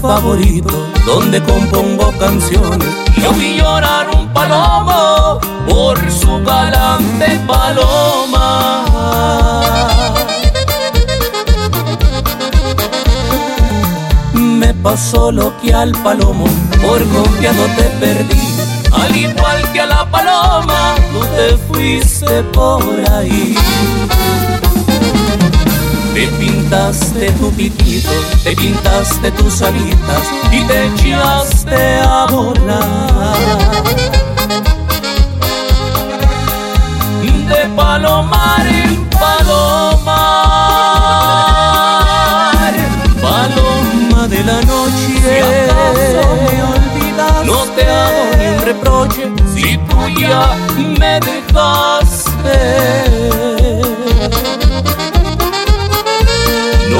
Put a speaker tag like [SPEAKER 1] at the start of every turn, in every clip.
[SPEAKER 1] favorito donde compongo canciones. Yo vi llorar un palomo por su galante paloma. Me pasó lo que al palomo, por confiado te perdí. Al igual que a la paloma, tú te fuiste por ahí. Te pintaste tu pitito, te pintaste tus alitas y te echaste a volar. De palomar en palomar, paloma de la noche. Si acaso me olvidas, no te hago ni un reproche si tú ya me dejaste.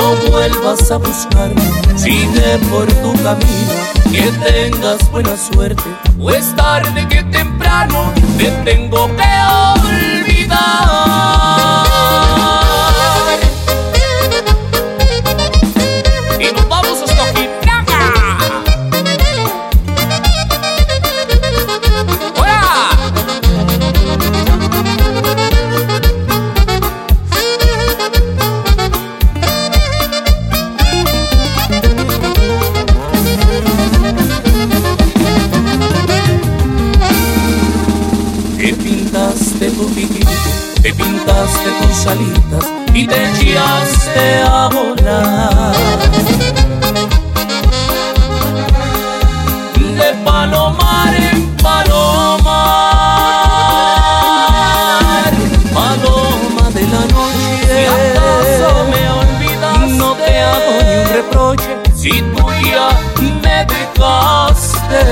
[SPEAKER 1] No vuelvas a buscarme, sigue por tu camino, que tengas buena suerte, o es tarde que temprano te tengo que te pintaste tus alitas y te echaste a volar. De palomar en palomar, paloma de la noche. Si acaso me olvidas, no te hago ni un reproche si tú ya me dejaste.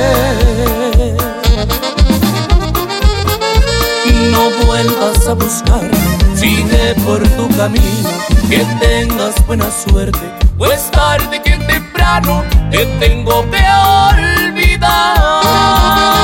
[SPEAKER 1] a buscar, sigue por tu camino, que tengas buena suerte, pues tarde que temprano te tengo que olvidar.